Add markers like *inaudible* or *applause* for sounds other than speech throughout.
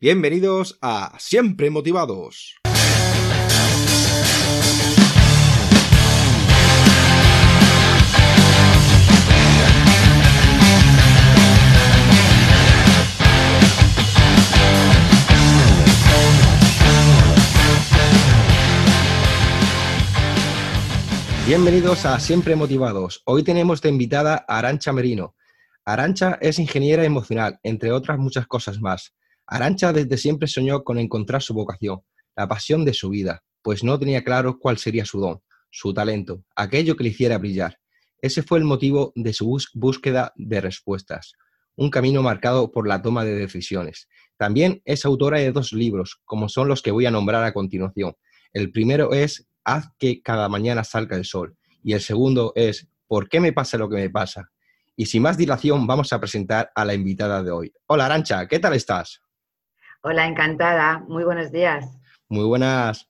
Bienvenidos a Siempre Motivados. Bienvenidos a Siempre Motivados. Hoy tenemos de invitada a Arancha Merino. Arancha es ingeniera emocional, entre otras muchas cosas más. Arancha desde siempre soñó con encontrar su vocación, la pasión de su vida, pues no tenía claro cuál sería su don, su talento, aquello que le hiciera brillar. Ese fue el motivo de su búsqueda de respuestas, un camino marcado por la toma de decisiones. También es autora de dos libros, como son los que voy a nombrar a continuación. El primero es Haz que cada mañana salga el sol y el segundo es ¿Por qué me pasa lo que me pasa? Y sin más dilación vamos a presentar a la invitada de hoy. Hola Arancha, ¿qué tal estás? Hola, encantada. Muy buenos días. Muy buenas.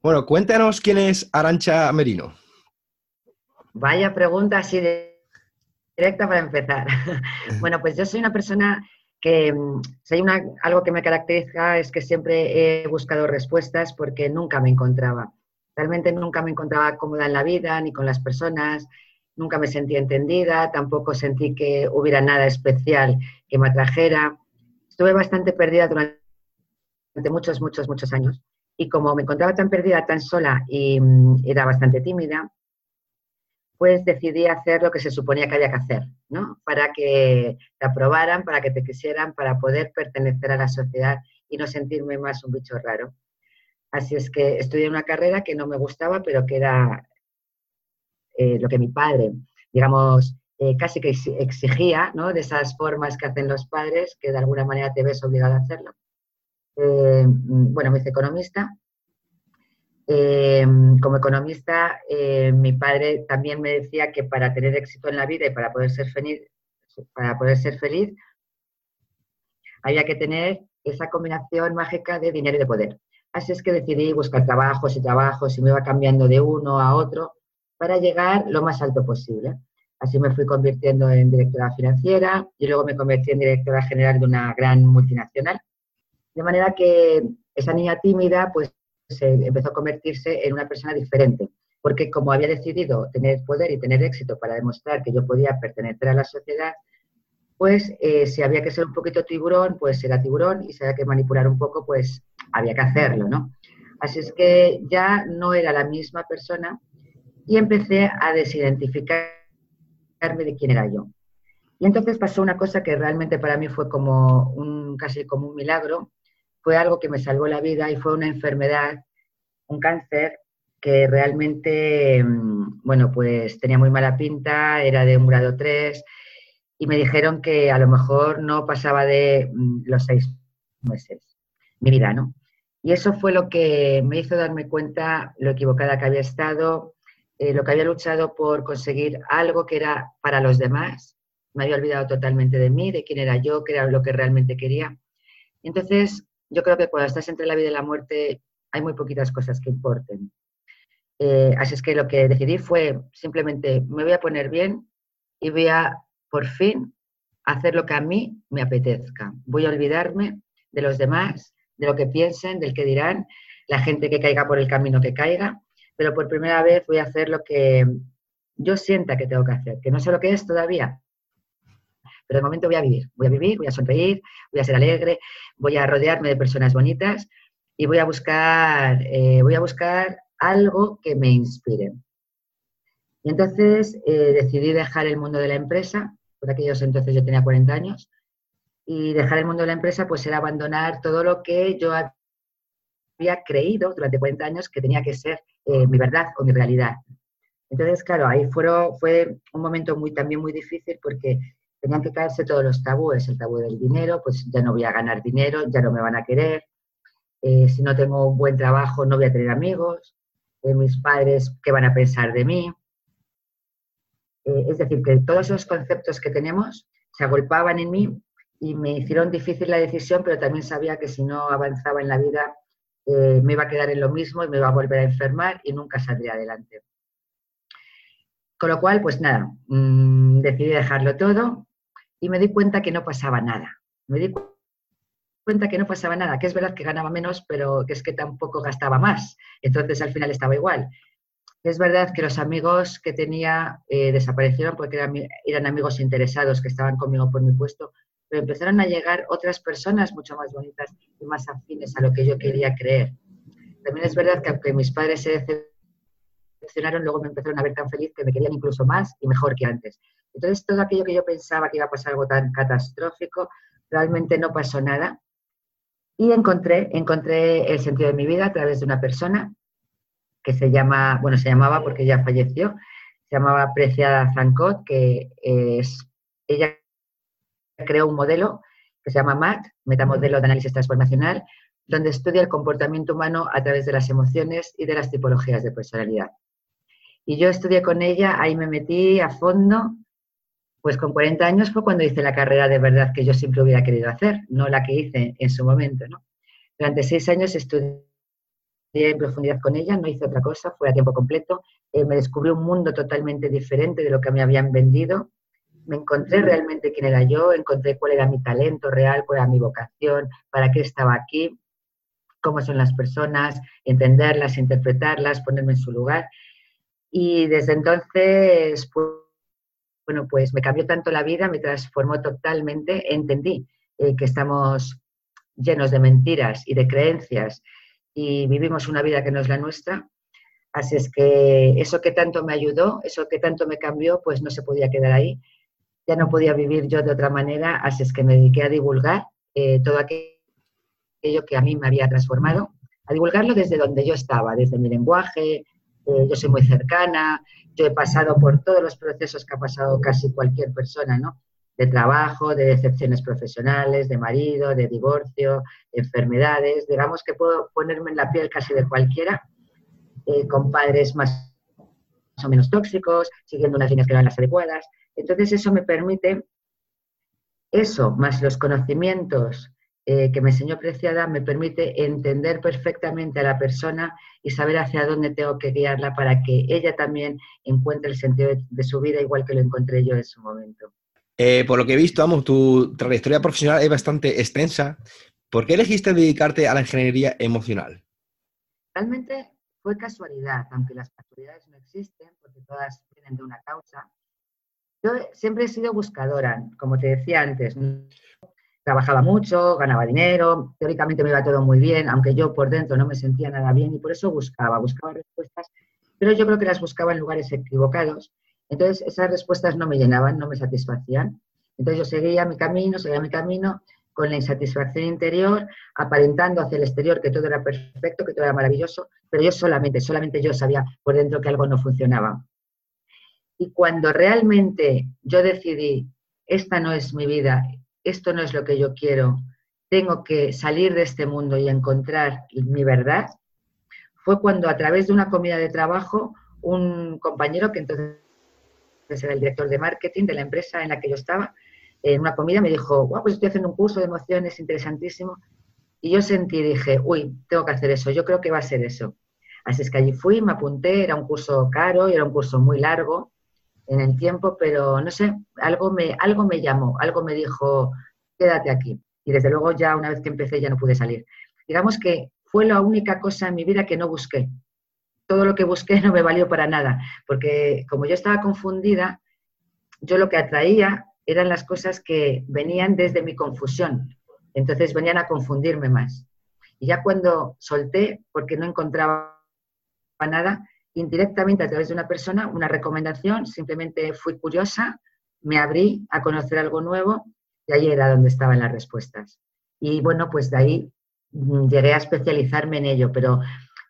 Bueno, cuéntanos quién es Arancha Merino. Vaya pregunta así de directa para empezar. *laughs* bueno, pues yo soy una persona que mm, si una, algo que me caracteriza es que siempre he buscado respuestas porque nunca me encontraba. Realmente nunca me encontraba cómoda en la vida ni con las personas, nunca me sentí entendida, tampoco sentí que hubiera nada especial que me atrajera estuve bastante perdida durante muchos, muchos, muchos años. Y como me encontraba tan perdida, tan sola y mm, era bastante tímida, pues decidí hacer lo que se suponía que había que hacer, ¿no? Para que te aprobaran, para que te quisieran, para poder pertenecer a la sociedad y no sentirme más un bicho raro. Así es que estudié una carrera que no me gustaba, pero que era eh, lo que mi padre, digamos, eh, casi que exigía, ¿no? De esas formas que hacen los padres, que de alguna manera te ves obligado a hacerlo. Eh, bueno, me hice economista. Eh, como economista, mi padre también me decía que para tener éxito en la vida y para poder ser feliz, para poder ser feliz, había que tener esa combinación mágica de dinero y de poder. Así es que decidí buscar trabajos y trabajos y me iba cambiando de uno a otro para llegar lo más alto posible. Así me fui convirtiendo en directora financiera y luego me convertí en directora general de una gran multinacional. De manera que esa niña tímida pues empezó a convertirse en una persona diferente, porque como había decidido tener poder y tener éxito para demostrar que yo podía pertenecer a la sociedad, pues eh, si había que ser un poquito tiburón, pues era tiburón y si había que manipular un poco, pues había que hacerlo, ¿no? Así es que ya no era la misma persona y empecé a desidentificar de quién era yo. Y entonces pasó una cosa que realmente para mí fue como un, casi como un milagro, fue algo que me salvó la vida y fue una enfermedad, un cáncer que realmente, mm, bueno, pues tenía muy mala pinta, era de un grado 3 y me dijeron que a lo mejor no pasaba de mm, los seis meses, mi vida, ¿no? Y eso fue lo que me hizo darme cuenta lo equivocada que había estado, eh, lo que había luchado por conseguir algo que era para los demás. Me había olvidado totalmente de mí, de quién era yo, qué era lo que realmente quería. Entonces, yo creo que cuando estás entre la vida y la muerte hay muy poquitas cosas que importen. Eh, así es que lo que decidí fue simplemente me voy a poner bien y voy a, por fin, hacer lo que a mí me apetezca. Voy a olvidarme de los demás, de lo que piensen, del que dirán, la gente que caiga por el camino que caiga, pero por primera vez voy a hacer lo que yo sienta que tengo que hacer, que no sé lo que es todavía, pero de momento voy a vivir, voy a vivir, voy a sonreír, voy a ser alegre, voy a rodearme de personas bonitas y voy a buscar, eh, voy a buscar algo que me inspire. Y entonces eh, decidí dejar el mundo de la empresa, por aquellos entonces yo tenía 40 años, y dejar el mundo de la empresa pues era abandonar todo lo que yo había creído durante 40 años que tenía que ser eh, mi verdad o mi realidad. Entonces, claro, ahí fueron, fue un momento muy, también muy difícil porque tenían que caerse todos los tabúes. El tabú del dinero, pues ya no voy a ganar dinero, ya no me van a querer. Eh, si no tengo un buen trabajo, no voy a tener amigos. Eh, mis padres, ¿qué van a pensar de mí? es decir, que todos esos conceptos que tenemos se agolpaban en mí y me hicieron difícil la decisión, pero también sabía que si no avanzaba en la vida eh, me iba a quedar en lo mismo y me iba a volver a enfermar y nunca saldría adelante. Con lo cual, pues nada, mm, decidí dejarlo todo y me di cuenta que no pasaba nada. Me di cuenta que no pasaba nada, que es verdad que ganaba menos, pero que es que tampoco gastaba más. Entonces al final estaba igual. Es verdad que los amigos que tenía eh, desaparecieron porque eran, eran, amigos interesados que estaban conmigo por mi puesto, pero empezaron a llegar otras personas mucho más bonitas y más afines a lo que yo quería creer. También es verdad que aunque mis padres se decepcionaron, luego me empezaron a ver tan feliz que me querían incluso más y mejor que antes. Entonces todo aquello que yo pensaba que iba a pasar algo tan catastrófico, realmente no pasó nada. Y encontré, encontré el sentido de mi vida a través de una persona que se llama, bueno, se llamaba porque ya falleció, se llamaba Preciada Zancot, que es, ella creó un modelo que se llama MAT, Metamodelo de Análisis Transformacional, donde estudia el comportamiento humano a través de las emociones y de las tipologías de personalidad. Y yo estudié con ella, ahí me metí a fondo, pues con 40 años fue cuando hice la carrera de verdad que yo siempre hubiera querido hacer, no la que hice en su momento. Durante seis años estudié en profundidad con ella, no hice otra cosa, fue a tiempo completo, eh, me descubrí un mundo totalmente diferente de lo que me habían vendido, me encontré realmente quién era yo, encontré cuál era mi talento real, cuál era mi vocación, para qué estaba aquí, cómo son las personas, entenderlas, interpretarlas, ponerme en su lugar. Y desde entonces, pues, bueno, pues me cambió tanto la vida, me transformó totalmente, entendí eh, que estamos llenos de mentiras y de creencias y vivimos una vida que no es la nuestra. Así es que eso que tanto me ayudó, eso que tanto me cambió, pues no se podía quedar ahí. Ya no podía vivir yo de otra manera, así es que me dediqué a divulgar eh, todo aquello que a mí me había transformado, a divulgarlo desde donde yo estaba, desde mi lenguaje, eh, yo soy muy cercana, yo he pasado por todos los procesos que ha pasado casi cualquier persona, ¿no? De trabajo, de decepciones profesionales, de marido, de divorcio, de enfermedades, digamos que puedo ponerme en la piel casi de cualquiera, eh, con padres más o menos tóxicos, siguiendo unas líneas que no eran las adecuadas. Entonces eso me permite, eso, más los conocimientos eh, que me enseñó Preciada me permite entender perfectamente a la persona y saber hacia dónde tengo que guiarla para que ella también encuentre el sentido de, su vida igual que lo encontré yo en su momento. Eh, por lo que he visto, vamos, tu trayectoria profesional es bastante extensa. ¿Por qué elegiste dedicarte a la ingeniería emocional? Realmente fue casualidad, aunque las casualidades no existen, porque todas vienen de una causa. Yo siempre he sido buscadora, como te decía antes, trabajaba mucho, ganaba dinero, teóricamente me iba todo muy bien, aunque yo por dentro no me sentía nada bien y por eso buscaba, buscaba respuestas, pero yo creo que las buscaba en lugares equivocados. Entonces esas respuestas no me llenaban, no me satisfacían. Entonces yo seguía mi camino, seguía mi camino con la insatisfacción interior, aparentando hacia el exterior que todo era perfecto, que todo era maravilloso, pero yo solamente, solamente yo sabía por dentro que algo no funcionaba. Y cuando realmente yo decidí, esta no es mi vida, esto no es lo que yo quiero, tengo que salir de este mundo y encontrar mi verdad, fue cuando a través de una comida de trabajo, un compañero que entonces era el director de marketing de la empresa en la que yo estaba, en una comida me dijo, pues estoy haciendo un curso de emociones interesantísimo. Y yo sentí, dije, uy, tengo que hacer eso, yo creo que va a ser eso. Así es que allí fui, me apunté, era un curso caro y era un curso muy largo, en el tiempo, pero no sé, algo me, algo me llamó, algo me dijo, quédate aquí. Y desde luego ya una vez que empecé ya no pude salir. Digamos que fue la única cosa en mi vida que no busqué. Todo lo que busqué *laughs* no me valió para nada, porque como yo estaba confundida, yo lo que atraía eran las cosas que venían desde mi confusión. Entonces venían a confundirme más. Y ya cuando solté, porque no encontraba nada, indirectamente a través de una persona, una recomendación, simplemente fui curiosa, me abrí a conocer algo nuevo y ahí era donde estaban las respuestas. Y bueno, pues de ahí mm, llegué a especializarme en ello, pero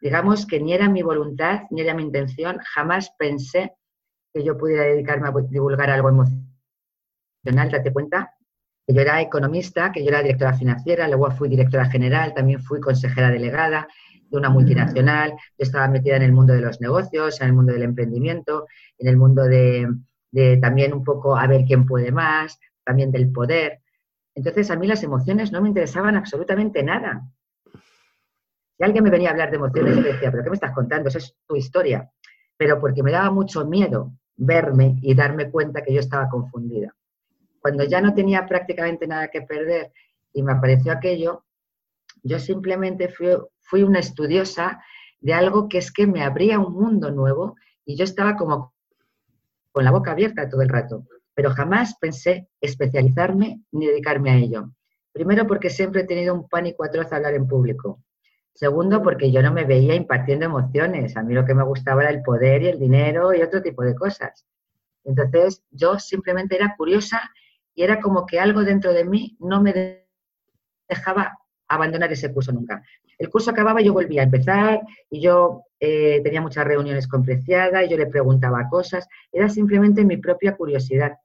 digamos que ni era mi voluntad, ni era mi intención, jamás pensé que yo pudiera dedicarme a divulgar algo emocional. Date cuenta que yo era economista, que yo era directora financiera, luego fui directora general, también fui consejera delegada, de una multinacional, yo estaba metida en el mundo de los negocios, en el mundo del emprendimiento, en el mundo de, también un poco a ver quién puede más, también del poder. Entonces a mí las emociones no me interesaban absolutamente nada. Si alguien me venía a hablar de emociones, yo decía, pero ¿qué me estás contando? Esa es tu historia. Pero porque me daba mucho miedo verme y darme cuenta que yo estaba confundida. Cuando ya no tenía prácticamente nada que perder y me apareció aquello, Yo simplemente fui, fui una estudiosa de algo que es que me abría un mundo nuevo y yo estaba como con la boca abierta todo el rato, pero jamás pensé especializarme ni dedicarme a ello. Primero porque siempre he tenido un pánico atroz a hablar en público. Segundo porque yo no me veía impartiendo emociones. A mí lo que me gustaba era el poder y el dinero y otro tipo de cosas. Entonces yo simplemente era curiosa y era como que algo dentro de mí no me dejaba abandonar ese curso nunca. El curso acababa yo volvía a empezar y yo eh, tenía muchas reuniones con Preciada y yo le preguntaba cosas. Era simplemente mi propia curiosidad.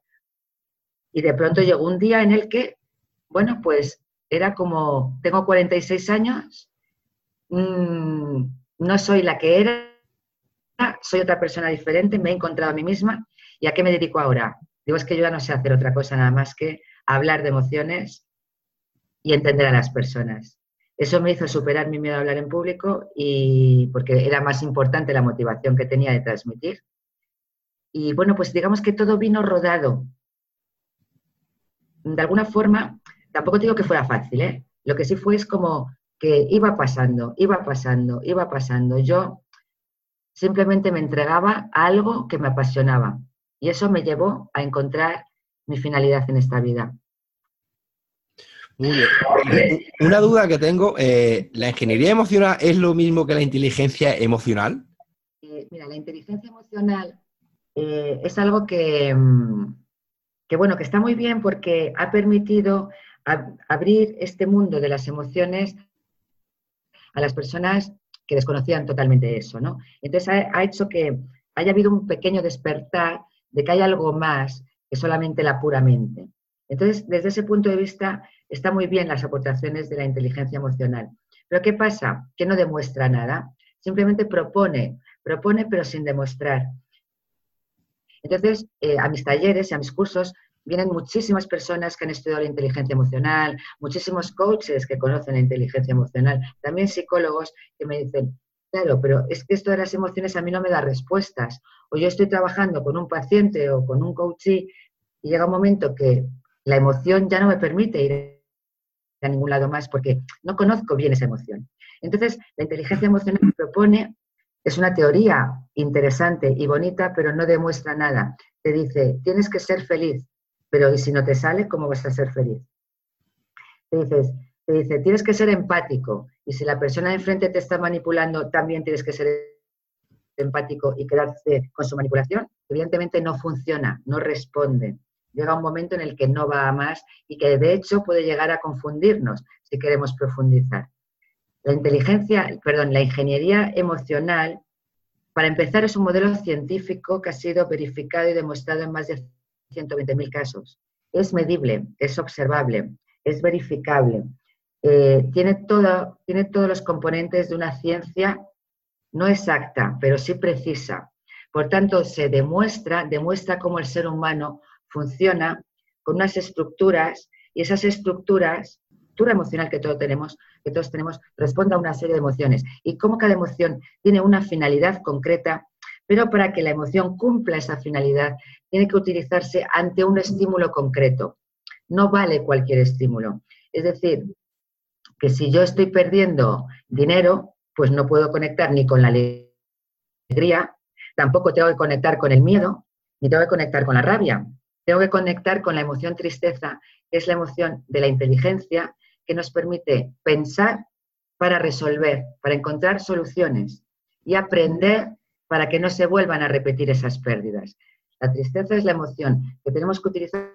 Y de pronto llegó un día en el que, bueno, pues era como, tengo 46 años, mmm, no soy la que era, soy otra persona diferente, me he encontrado a mí misma. ¿Y a qué me dedico ahora? Digo, es que yo ya no sé hacer otra cosa nada más que hablar de emociones y entender a las personas. Eso me hizo superar mi miedo a hablar en público y porque era más importante la motivación que tenía de transmitir. Y bueno, pues digamos que todo vino rodado. De alguna forma, tampoco digo que fuera fácil, ¿eh? Lo que sí fue es como que iba pasando, iba pasando, iba pasando. Yo simplemente me entregaba a algo que me apasionaba y eso me llevó a encontrar mi finalidad en esta vida. Muy bien. Una duda que tengo, eh, ¿la ingeniería emocional es lo mismo que la inteligencia emocional? Eh, mira, la inteligencia emocional eh, es algo que, mm, que, bueno, que está muy bien porque ha permitido abrir este mundo de las emociones a las personas que desconocían totalmente eso, ¿no? Entonces ha hecho que haya habido un pequeño despertar de que hay algo más que solamente la pura mente. Entonces, desde ese punto de vista, está muy bien las aportaciones de la inteligencia emocional. Pero ¿qué pasa? Que no demuestra nada, simplemente propone, propone pero sin demostrar. Entonces, eh, a mis talleres y a mis cursos vienen muchísimas personas que han estudiado la inteligencia emocional, muchísimos coaches que conocen la inteligencia emocional, también psicólogos que me dicen, claro, pero es que esto de las emociones a mí no me da respuestas. O yo estoy trabajando con un paciente o con un coachee y llega un momento que la emoción ya no me permite ir a ningún lado más porque no conozco bien esa emoción. Entonces, la inteligencia emocional propone, es una teoría interesante y bonita, pero no demuestra nada. Te dice, tienes que ser feliz, pero ¿y si no te sale, cómo vas a ser feliz? Te, dices, te dice, tienes que ser empático, y si la persona de enfrente te está manipulando, también tienes que ser empático y quedarte con su manipulación. Evidentemente no funciona, no responde llega un momento en el que no va a más y que de hecho puede llegar a confundirnos si queremos profundizar. La inteligencia, perdón, la ingeniería emocional, para empezar, es un modelo científico que ha sido verificado y demostrado en más de 120.000 casos. Es medible, es observable, es verificable. Eh, tiene, todo, tiene todos los componentes de una ciencia no exacta, pero sí precisa. Por tanto, se demuestra, demuestra cómo el ser humano funciona con unas estructuras y esas estructuras, estructura emocional que todos tenemos, que todos tenemos, responde a una serie de emociones y cómo cada emoción tiene una finalidad concreta, pero para que la emoción cumpla esa finalidad tiene que utilizarse ante un estímulo concreto. No vale cualquier estímulo. Es decir, que si yo estoy perdiendo dinero, pues no puedo conectar ni con la alegría, tampoco tengo que conectar con el miedo, ni tengo que conectar con la rabia. Tengo que conectar con la emoción tristeza, que es la emoción de la inteligencia que nos permite pensar para resolver, para encontrar soluciones y aprender para que no se vuelvan a repetir esas pérdidas. La tristeza es la emoción que tenemos que utilizar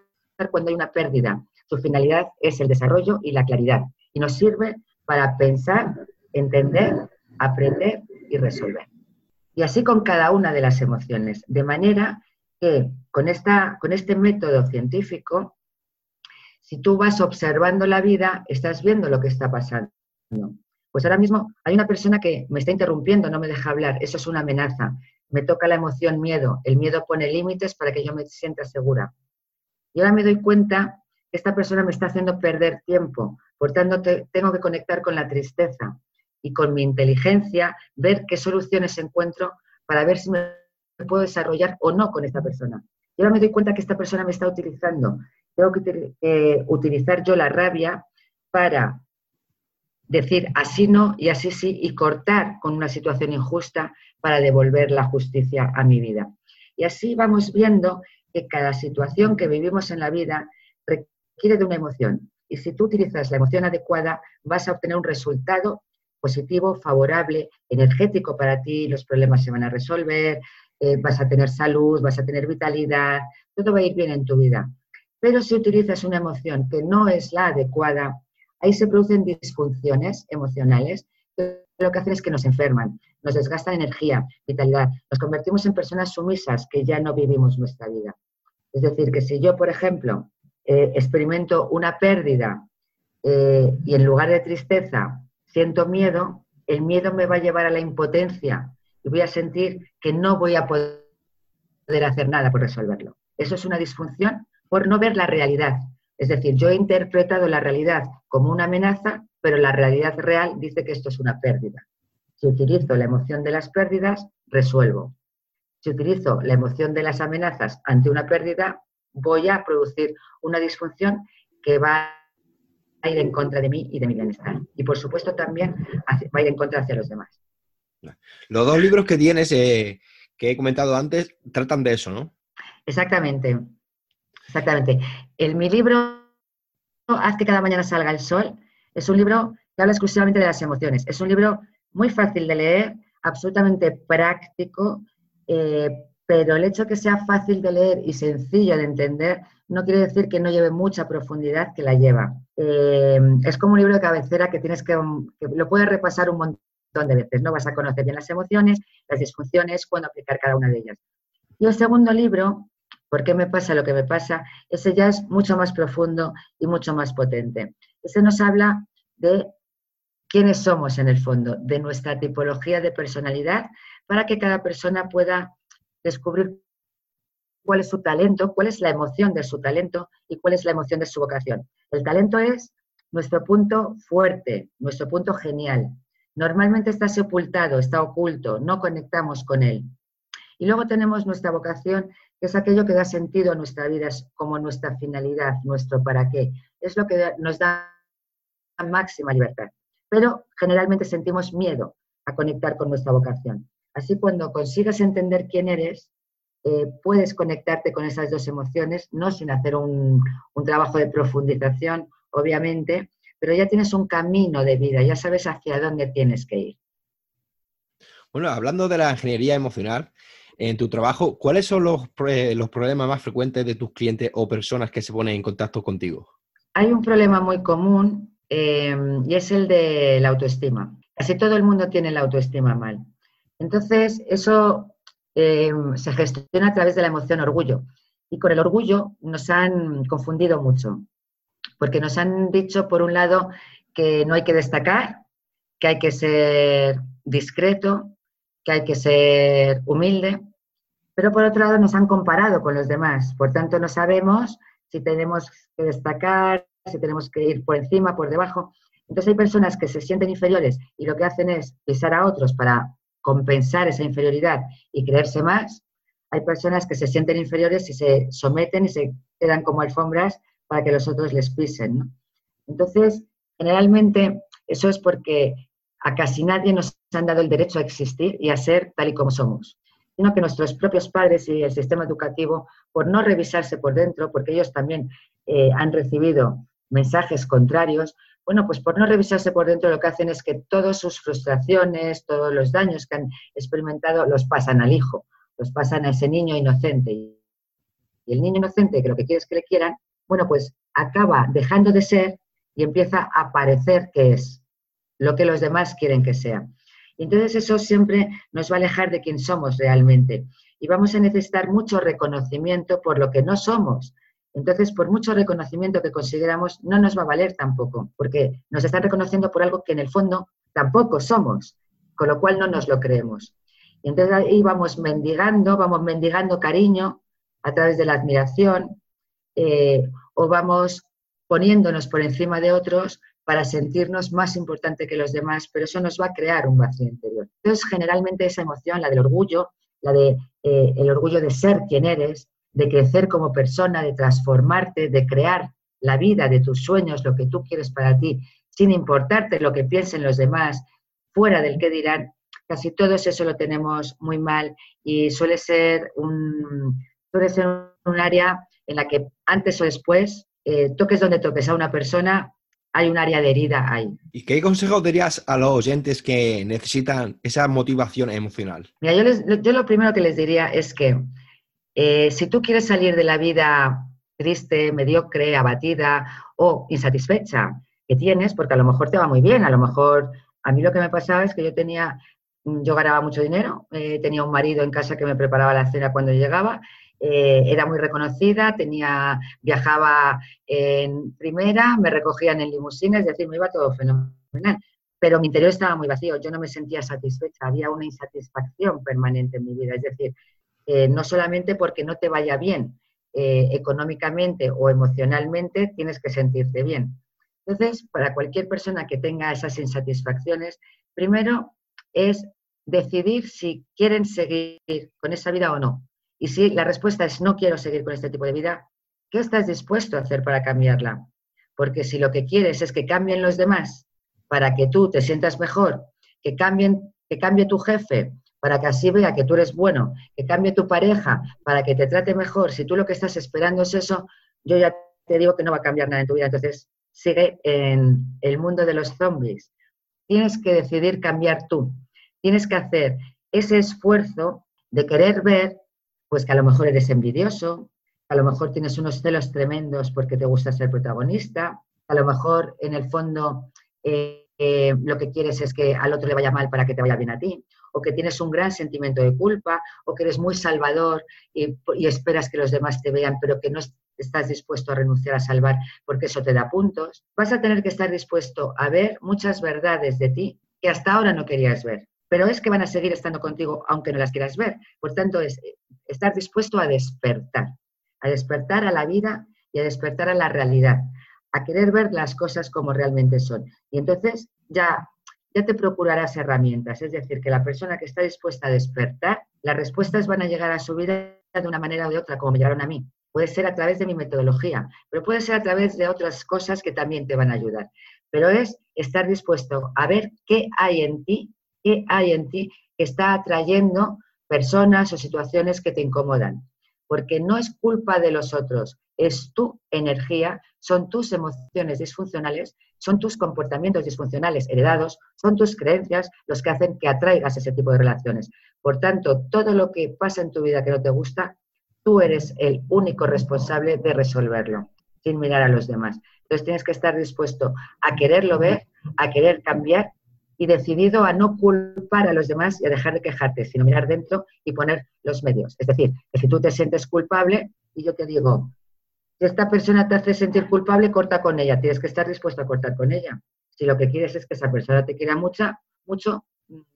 cuando hay una pérdida. Su finalidad es el desarrollo y la claridad y nos sirve para pensar, entender, aprender y resolver. Y así con cada una de las emociones, de manera que con, esta, con este método científico, si tú vas observando la vida, estás viendo lo que está pasando. Pues ahora mismo hay una persona que me está interrumpiendo, no me deja hablar, eso es una amenaza. Me toca la emoción miedo, el miedo pone límites para que yo me sienta segura. Y ahora me doy cuenta que esta persona me está haciendo perder tiempo, por tanto tengo que conectar con la tristeza y con mi inteligencia, ver qué soluciones encuentro para ver si me puedo desarrollar o no con esta persona. Y ahora me doy cuenta que esta persona me está utilizando. Tengo que utilizar yo la rabia para decir así no y así sí y cortar con una situación injusta para devolver la justicia a mi vida. Y así vamos viendo que cada situación que vivimos en la vida requiere de una emoción. Y si tú utilizas la emoción adecuada, vas a obtener un resultado positivo, favorable, energético para ti, los problemas se van a resolver, eh, vas a tener salud, vas a tener vitalidad, todo va a ir bien en tu vida. Pero si utilizas una emoción que no es la adecuada, ahí se producen disfunciones emocionales que lo que hacen es que nos enferman, nos desgastan energía, vitalidad, nos convertimos en personas sumisas que ya no vivimos nuestra vida. Es decir, que si yo, por ejemplo, eh, experimento una pérdida eh, y en lugar de tristeza siento miedo, el miedo me va a llevar a la impotencia y voy a sentir que no voy a poder hacer nada por resolverlo. Eso es una disfunción por no ver la realidad. Es decir, yo he interpretado la realidad como una amenaza, pero la realidad real dice que esto es una pérdida. Si utilizo la emoción de las pérdidas, resuelvo. Si utilizo la emoción de las amenazas ante una pérdida, voy a producir una disfunción que va a ir en contra de mí y de mi bienestar. Y por supuesto también va a ir en contra hacia los demás. Los dos libros que tienes, eh, que he comentado antes, tratan de eso, ¿no? Exactamente, exactamente. El, mi libro, Haz que cada mañana salga el sol, es un libro que habla exclusivamente de las emociones. Es un libro muy fácil de leer, absolutamente práctico, eh, pero el hecho de que sea fácil de leer y sencillo de entender no quiere decir que no lleve mucha profundidad que la lleva. Eh, es como un libro de cabecera que tienes que, que lo puedes repasar un montón de veces, ¿no? Vas a conocer bien las emociones, las disfunciones, cuándo aplicar cada una de ellas. Y el segundo libro, ¿por qué me pasa lo que me pasa? Ese ya es mucho más profundo y mucho más potente. Ese nos habla de quiénes somos en el fondo, de nuestra tipología de personalidad, para que cada persona pueda descubrir cuál es su talento, cuál es la emoción de su talento y cuál es la emoción de su vocación. El talento es nuestro punto fuerte, nuestro punto genial. Normalmente está sepultado, está oculto, no conectamos con él. Y luego tenemos nuestra vocación, que es aquello que da sentido a nuestra vida, es como nuestra finalidad, nuestro para qué. Es lo que nos da máxima libertad. Pero generalmente sentimos miedo a conectar con nuestra vocación. Así cuando consigas entender quién eres, eh, puedes conectarte con esas dos emociones, no sin hacer un, un trabajo de profundización, obviamente, pero ya tienes un camino de vida, ya sabes hacia dónde tienes que ir. Bueno, hablando de la ingeniería emocional, en tu trabajo, ¿cuáles son los, los, problemas más frecuentes de tus clientes o personas que se ponen en contacto contigo? Hay un problema muy común eh, y es el de la autoestima. Casi todo el mundo tiene la autoestima mal. Entonces, eso eh, se gestiona a través de la emoción orgullo. Y con el orgullo nos han confundido mucho, porque nos han dicho, por un lado, que no hay que destacar, que hay que ser discreto, que hay que ser humilde, pero por otro lado nos han comparado con los demás. Por tanto, no sabemos si tenemos que destacar, si tenemos que ir por encima, por debajo. Entonces hay personas que se sienten inferiores y lo que hacen es pisar a otros para compensar esa inferioridad y creerse más, hay personas que se sienten inferiores y se someten y se quedan como alfombras para que los otros les pisen. Entonces, generalmente eso es porque a casi nadie nos han dado el derecho a existir y a ser tal y como somos, sino que nuestros propios padres y el sistema educativo, por no revisarse por dentro, porque ellos también eh, han recibido mensajes contrarios, bueno, pues por no revisarse por dentro lo que hacen es que todas sus frustraciones, todos los daños que han experimentado los pasan al hijo, los pasan a ese niño inocente. Y el niño inocente, que lo que quiere es que le quieran, bueno, pues acaba dejando de ser y empieza a parecer que es lo que los demás quieren que sea. Y entonces eso siempre nos va a alejar de quién somos realmente. Y vamos a necesitar mucho reconocimiento por lo que no somos, entonces, por mucho reconocimiento que consideramos, no nos va a valer tampoco, porque nos están reconociendo por algo que en el fondo tampoco somos, con lo cual no nos lo creemos. Y entonces ahí vamos mendigando, vamos mendigando cariño a través de la admiración, eh, o vamos poniéndonos por encima de otros para sentirnos más importante que los demás, pero eso nos va a crear un vacío interior. Entonces, generalmente esa emoción, la del orgullo, la de eh, el orgullo de ser quien eres, de crecer como persona, de transformarte, de crear la vida de tus sueños, lo que tú quieres para ti, sin importarte lo que piensen los demás, fuera del que dirán, casi todo eso lo tenemos muy mal y suele ser un, suele ser un área en la que antes o después, eh, toques donde toques a una persona, hay un área de herida ahí. ¿Y qué consejo dirías a los oyentes que necesitan esa motivación emocional? Mira, yo, yo lo primero que les diría es que eh, si tú quieres salir de la vida triste, mediocre, abatida o insatisfecha que tienes, porque a lo mejor te va muy bien, a lo mejor a mí lo que me pasaba es que yo tenía, yo ganaba mucho dinero, eh, tenía un marido en casa que me preparaba la cena cuando llegaba eh, era muy reconocida, tenía, viajaba en primera, me recogían en limusines, es decir, me iba todo fenomenal. Pero mi interior estaba muy vacío, yo no me sentía satisfecha, había una insatisfacción permanente en mi vida. Es decir, eh, no solamente porque no te vaya bien eh, económicamente o emocionalmente, tienes que sentirte bien. Entonces, para cualquier persona que tenga esas insatisfacciones, primero es decidir si quieren seguir con esa vida o no. Y si la respuesta es no quiero seguir con este tipo de vida, ¿qué estás dispuesto a hacer para cambiarla? Porque si lo que quieres es que cambien los demás para que tú te sientas mejor, que, cambien, que cambie tu jefe para que así vea que tú eres bueno, que cambie tu pareja para que te trate mejor, si tú lo que estás esperando es eso, yo ya te digo que no va a cambiar nada en tu vida. Entonces, sigue en el mundo de los zombies. Tienes que decidir cambiar tú. Tienes que hacer ese esfuerzo de querer ver pues que a lo mejor eres envidioso, a lo mejor tienes unos celos tremendos porque te gusta ser protagonista, a lo mejor en el fondo eh, eh, lo que quieres es que al otro le vaya mal para que te vaya bien a ti, o que tienes un gran sentimiento de culpa, o que eres muy salvador y, y esperas que los demás te vean, pero que no estás dispuesto a renunciar a salvar porque eso te da puntos. Vas a tener que estar dispuesto a ver muchas verdades de ti que hasta ahora no querías ver pero es que van a seguir estando contigo aunque no las quieras ver. Por tanto, es eh, estar dispuesto a despertar, a despertar a la vida y a despertar a la realidad, a querer ver las cosas como realmente son. Y entonces ya, ya te procurarás herramientas, es decir, que la persona que está dispuesta a despertar, las respuestas van a llegar a su vida de una manera o de otra, como me llegaron a mí. Puede ser a través de mi metodología, pero puede ser a través de otras cosas que también te van a ayudar. Pero es estar dispuesto a ver qué hay en ti hay en ti que está atrayendo personas o situaciones que te incomodan. Porque no es culpa de los otros, es tu energía, son tus emociones disfuncionales, son tus comportamientos disfuncionales heredados, son tus creencias los que hacen que atraigas ese tipo de relaciones. Por tanto, todo lo que pasa en tu vida que no te gusta, tú eres el único responsable de resolverlo, sin mirar a los demás. Entonces tienes que estar dispuesto a quererlo ver, a querer cambiar y decidido a no culpar a los demás y a dejar de quejarte, sino mirar dentro y poner los medios. Es decir, que si tú te sientes culpable y yo te digo, si esta persona te hace sentir culpable, corta con ella, tienes que estar dispuesto a cortar con ella. Si lo que quieres es que esa persona te quiera mucho, mucho,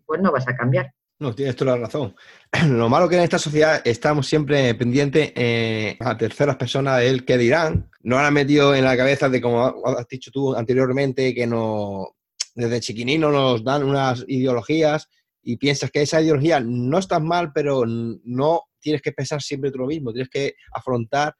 pues no vas a cambiar. No, tienes toda la razón. *clears throat* Lo malo que en esta sociedad estamos siempre pendientes eh, a terceras personas de él que dirán. No han metido en la cabeza de, como has dicho tú anteriormente, que no desde chiquinino nos dan unas ideologías y piensas que esa ideología no está mal, pero no tienes que pensar siempre tú lo mismo, tienes que afrontar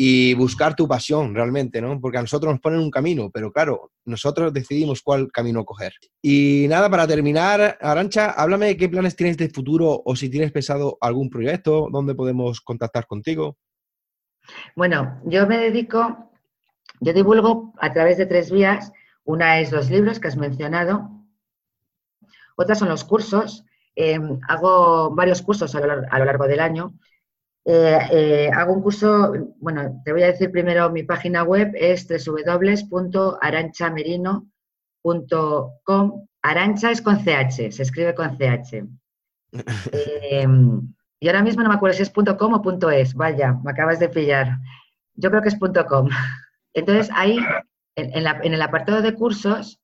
y buscar tu pasión realmente, ¿no? Porque a nosotros nos ponen un camino, pero claro, nosotros decidimos cuál camino coger. Y nada, para terminar, Arancha, háblame de qué planes tienes de futuro o si tienes pensado algún proyecto, dónde podemos contactar contigo. Bueno, yo me dedico, yo divulgo a través de tres vías una es los libros que has mencionado, otras son los cursos. Em, hago varios cursos a lo, largo del año. Eh, eh, hago un curso, bueno, te voy a decir primero mi página web es www.aranchamerino.com. Arancha es con CH, se escribe con CH. Y ahora mismo no me acuerdo si es .com o .es, vaya, me acabas de pillar. Yo creo que es .com. Entonces ahí en, el apartado de cursos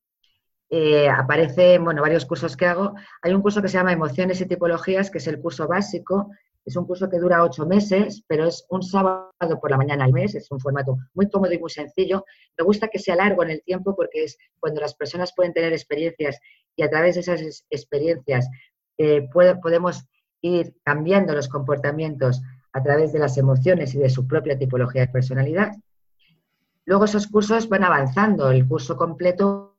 eh, aparecen bueno, varios cursos que hago. Hay un curso que se llama Emociones y Tipologías, que es el curso básico. Es un curso que dura ocho meses, pero es un sábado por la mañana al mes. Es un formato muy cómodo y muy sencillo. Me gusta que sea largo en el tiempo porque es cuando las personas pueden tener experiencias y a través de esas experiencias eh, podemos ir cambiando los comportamientos a través de las emociones y de su propia tipología de personalidad. Luego esos cursos van avanzando. El curso completo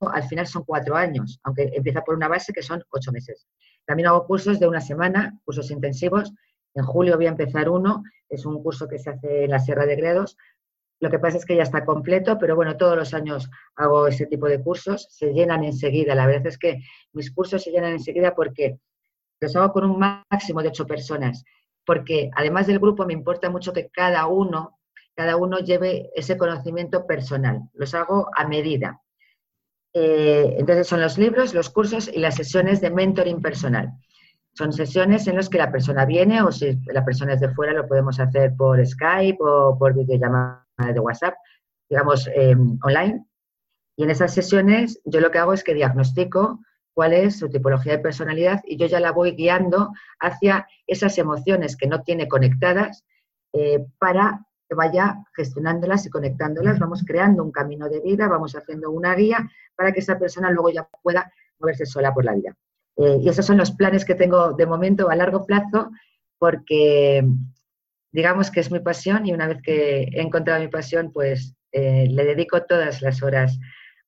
al final son cuatro años, aunque empieza por una base que son ocho meses. También hago cursos de una semana, cursos intensivos. En julio voy a empezar uno, es un curso que se hace en la Sierra de Gredos. Lo que pasa es que ya está completo, pero bueno, todos los años hago ese tipo de cursos, se llenan enseguida. La verdad es que mis cursos se llenan enseguida porque los hago con un máximo de ocho personas, porque además del grupo me importa mucho que cada uno, cada uno lleve ese conocimiento personal. Los hago a medida. Eh, entonces son los libros, los cursos y las sesiones de mentoring personal. Son sesiones en las que la persona viene o si la persona es de fuera lo podemos hacer por Skype o por videollamada de WhatsApp, digamos, eh, online. Y en esas sesiones yo lo que hago es que diagnostico cuál es su tipología de personalidad y yo ya la voy guiando hacia esas emociones que no tiene conectadas eh, para que vaya gestionándolas y conectándolas, vamos creando un camino de vida, vamos haciendo una guía para que esa persona luego ya pueda moverse sola por la vida. Eh, y esos son los planes que tengo de momento a largo plazo, porque digamos que es mi pasión y una vez que he encontrado mi pasión, pues eh, le dedico todas las horas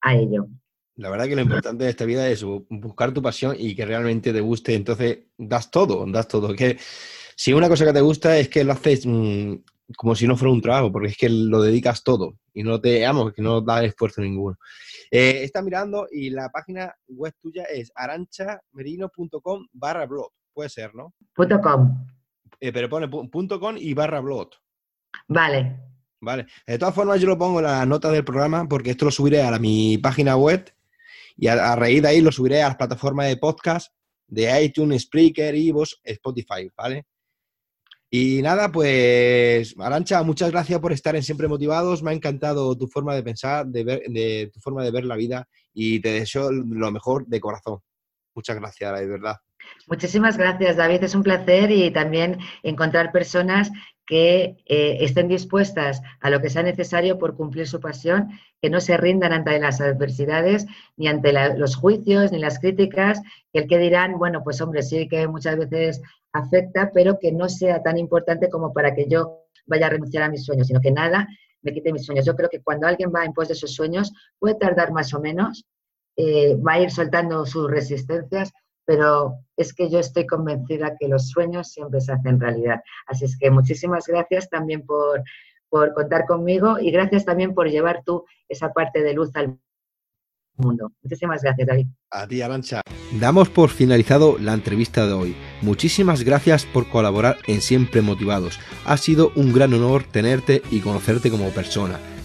a ello. La verdad que lo importante de esta vida es buscar tu pasión y que realmente te guste, entonces das todo, das todo. Que si una cosa que te gusta es que lo haces mm, como si no fuera un trabajo, porque es que lo dedicas todo y no te, amo, que no da esfuerzo ninguno. Eh, está mirando y la página web tuya es aranchamerino.com barra blog, puede ser, ¿no? Punto .com. Eh, pero pone punto .com y barra blog. Vale. Vale. De todas formas, yo lo pongo en la nota del programa porque esto lo subiré a mi página web y a, raíz de ahí lo subiré a las plataformas de podcast de iTunes, Spreaker, Vos, Spotify, ¿vale? Y nada, pues Arancha, muchas gracias por estar en Siempre Motivados. Me ha encantado tu forma de pensar, de, ver, de tu forma de ver la vida y te deseo lo mejor de corazón. Muchas gracias, de verdad. Muchísimas gracias, David. Es un placer y también encontrar personas que eh, estén dispuestas a lo que sea necesario por cumplir su pasión, que no se rindan ante las adversidades, ni ante los juicios, ni las críticas, que el que dirán, bueno, pues hombre, sí que muchas veces afecta, pero que no sea tan importante como para que yo vaya a renunciar a mis sueños, sino que nada me quite mis sueños. Yo creo que cuando alguien va en pos de sus sueños, puede tardar más o menos, eh, va a ir soltando sus resistencias, pero es que yo estoy convencida que los sueños siempre se hacen realidad. Así es que muchísimas gracias también por, por contar conmigo y gracias también por llevar tú esa parte de luz al mundo. Muchísimas gracias, David. A ti, Arancha. Damos por finalizado la entrevista de hoy. Muchísimas gracias por colaborar en Siempre Motivados. Ha sido un gran honor tenerte y conocerte como persona.